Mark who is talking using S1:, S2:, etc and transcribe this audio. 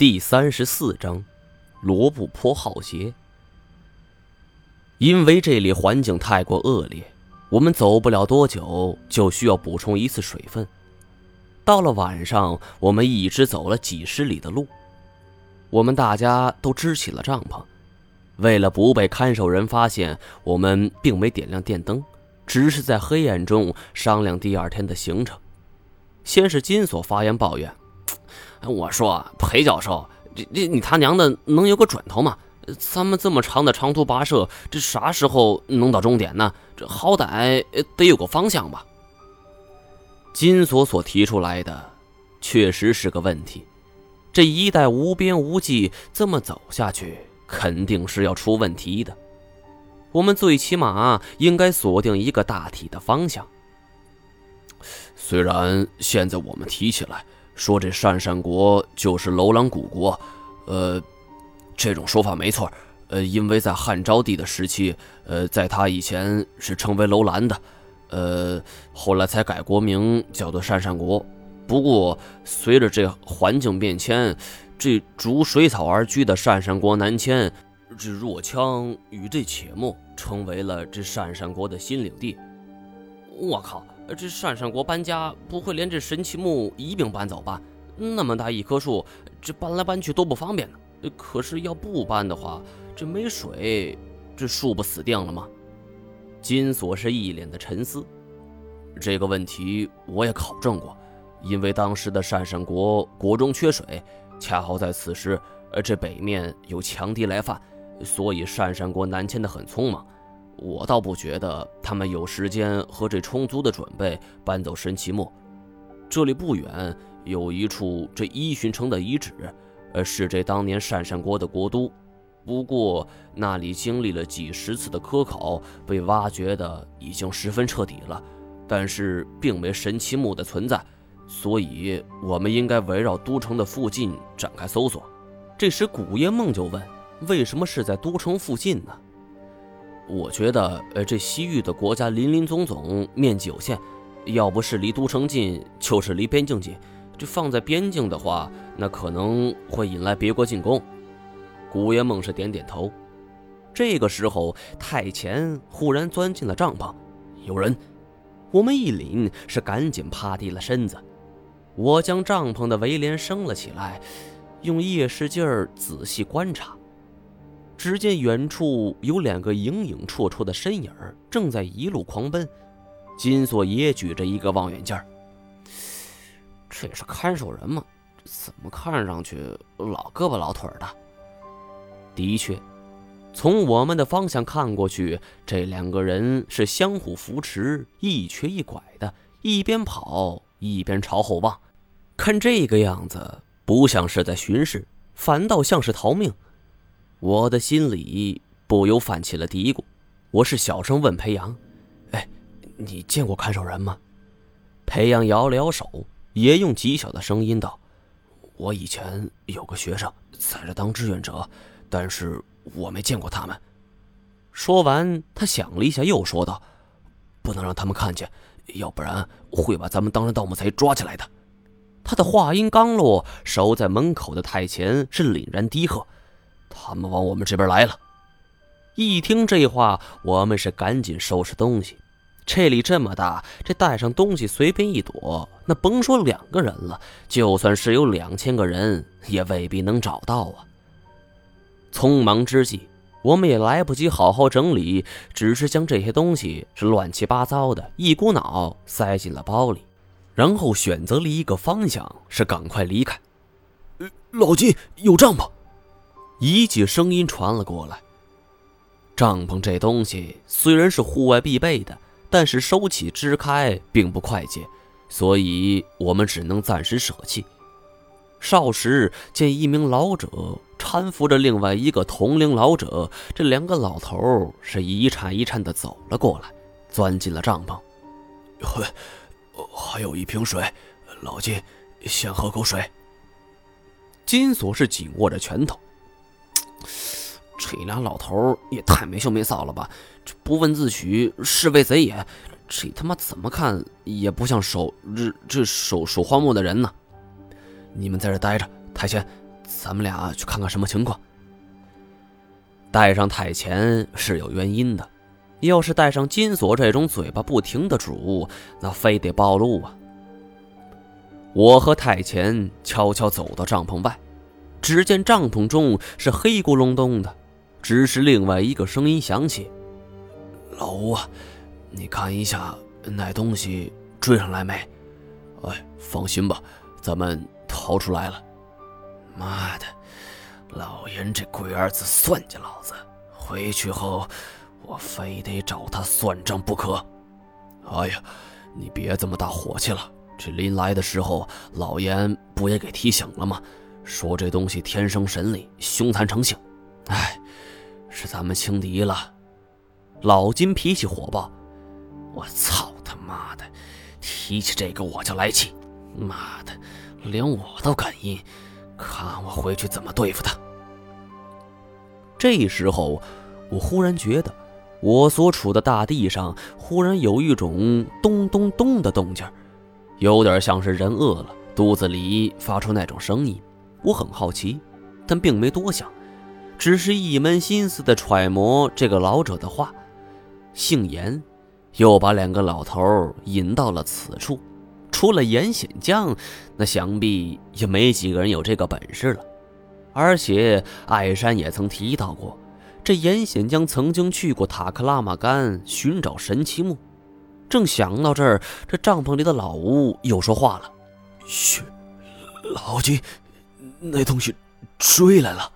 S1: 第三十四章，罗布泊浩劫。因为这里环境太过恶劣，我们走不了多久就需要补充一次水分。到了晚上，我们一直走了几十里的路。我们大家都支起了帐篷，为了不被看守人发现，我们并没点亮电灯，只是在黑暗中商量第二天的行程。先是金锁发言抱怨。我说，裴教授，这这你他娘的能有个准头吗？咱们这么长的长途跋涉，这啥时候能到终点呢？这好歹得有个方向吧。金锁所提出来的，确实是个问题。这一带无边无际，这么走下去，肯定是要出问题的。我们最起码应该锁定一个大体的方向。
S2: 虽然现在我们提起来。说这鄯善国就是楼兰古国，呃，这种说法没错，呃，因为在汉昭帝的时期，呃，在他以前是称为楼兰的，呃，后来才改国名叫做鄯善国。不过随着这环境变迁，这逐水草而居的鄯善国南迁，这若羌与这且末成为了这鄯善国的新领地。
S1: 我靠！这鄯善国搬家不会连这神奇木一并搬走吧？那么大一棵树，这搬来搬去多不方便呢。可是要不搬的话，这没水，这树不死定了吗？金锁是一脸的沉思。
S2: 这个问题我也考证过，因为当时的鄯善国国中缺水，恰好在此时，这北面有强敌来犯，所以鄯善国南迁的很匆忙。我倒不觉得他们有时间和这充足的准备搬走神奇木。这里不远有一处这依循城的遗址，呃，是这当年鄯善国的国都。不过那里经历了几十次的科考，被挖掘的已经十分彻底了，但是并没神奇木的存在，所以我们应该围绕都城的附近展开搜索。
S1: 这时，古夜梦就问：“为什么是在都城附近呢？”
S2: 我觉得，呃，这西域的国家林林总总，面积有限，要不是离都城近，就是离边境近。这放在边境的话，那可能会引来别国进攻。
S1: 古爷梦是点点头。这个时候，太前忽然钻进了帐篷，有人。我们一凛，是赶紧趴低了身子。我将帐篷的围帘升了起来，用夜视镜仔细观察。只见远处有两个影影绰绰的身影正在一路狂奔。金锁也举着一个望远镜这也是看守人吗？怎么看上去老胳膊老腿的？的确，从我们的方向看过去，这两个人是相互扶持，一瘸一拐的，一边跑一边朝后望。看这个样子，不像是在巡视，反倒像是逃命。我的心里不由泛起了嘀咕，我是小声问裴阳：“哎，你见过看守人吗？”裴阳摇了摇手，也用极小的声音道：“
S2: 我以前有个学生在这当志愿者，但是我没见过他们。”
S1: 说完，他想了一下，又说道：“
S2: 不能让他们看见，要不然会把咱们当成盗墓贼抓起来的。”
S1: 他的话音刚落，守在门口的太前是凛然低喝。
S2: 他们往我们这边来了。
S1: 一听这话，我们是赶紧收拾东西。这里这么大，这带上东西随便一躲，那甭说两个人了，就算是有两千个人，也未必能找到啊。匆忙之际，我们也来不及好好整理，只是将这些东西是乱七八糟的一股脑塞进了包里，然后选择了一个方向，是赶快离开。
S2: 老金有帐篷。
S1: 一句声音传了过来。帐篷这东西虽然是户外必备的，但是收起支开并不快捷，所以我们只能暂时舍弃。少时见一名老者搀扶着另外一个同龄老者，这两个老头是一颤一颤的走了过来，钻进了帐篷。
S2: 还，还有一瓶水，老金，先喝口水。
S1: 金锁是紧握着拳头。这俩老头也太没羞没臊了吧！这不问自取，是为贼也。这他妈怎么看也不像守这这守守荒漠的人呢？
S2: 你们在这待着，太监，咱们俩去看看什么情况。
S1: 带上太前是有原因的，要是带上金锁这种嘴巴不停的主，那非得暴露啊。我和太前悄悄走到帐篷外，只见帐篷中是黑咕隆咚的，只是另外一个声音响起：“
S2: 老吴啊，你看一下那东西追上来没？哎，放心吧，咱们逃出来了。妈的，老严这龟儿子算计老子，回去后我非得找他算账不可。哎呀，你别这么大火气了。”这临来的时候，老严不也给提醒了吗？说这东西天生神力，凶残成性。哎，是咱们轻敌了。
S1: 老金脾气火爆，
S2: 我操他妈的！提起这个我就来气。妈的，连我都敢阴，看我回去怎么对付他。
S1: 这时候，我忽然觉得，我所处的大地上忽然有一种咚咚咚的动静。有点像是人饿了，肚子里发出那种声音。我很好奇，但并没多想，只是一门心思的揣摩这个老者的话。姓严，又把两个老头引到了此处。除了严显江，那想必也没几个人有这个本事了。而且艾山也曾提到过，这严显江曾经去过塔克拉玛干寻找神奇木。正想到这儿，这帐篷里的老吴又说话了：“
S2: 嘘，老金，那东西追来了。”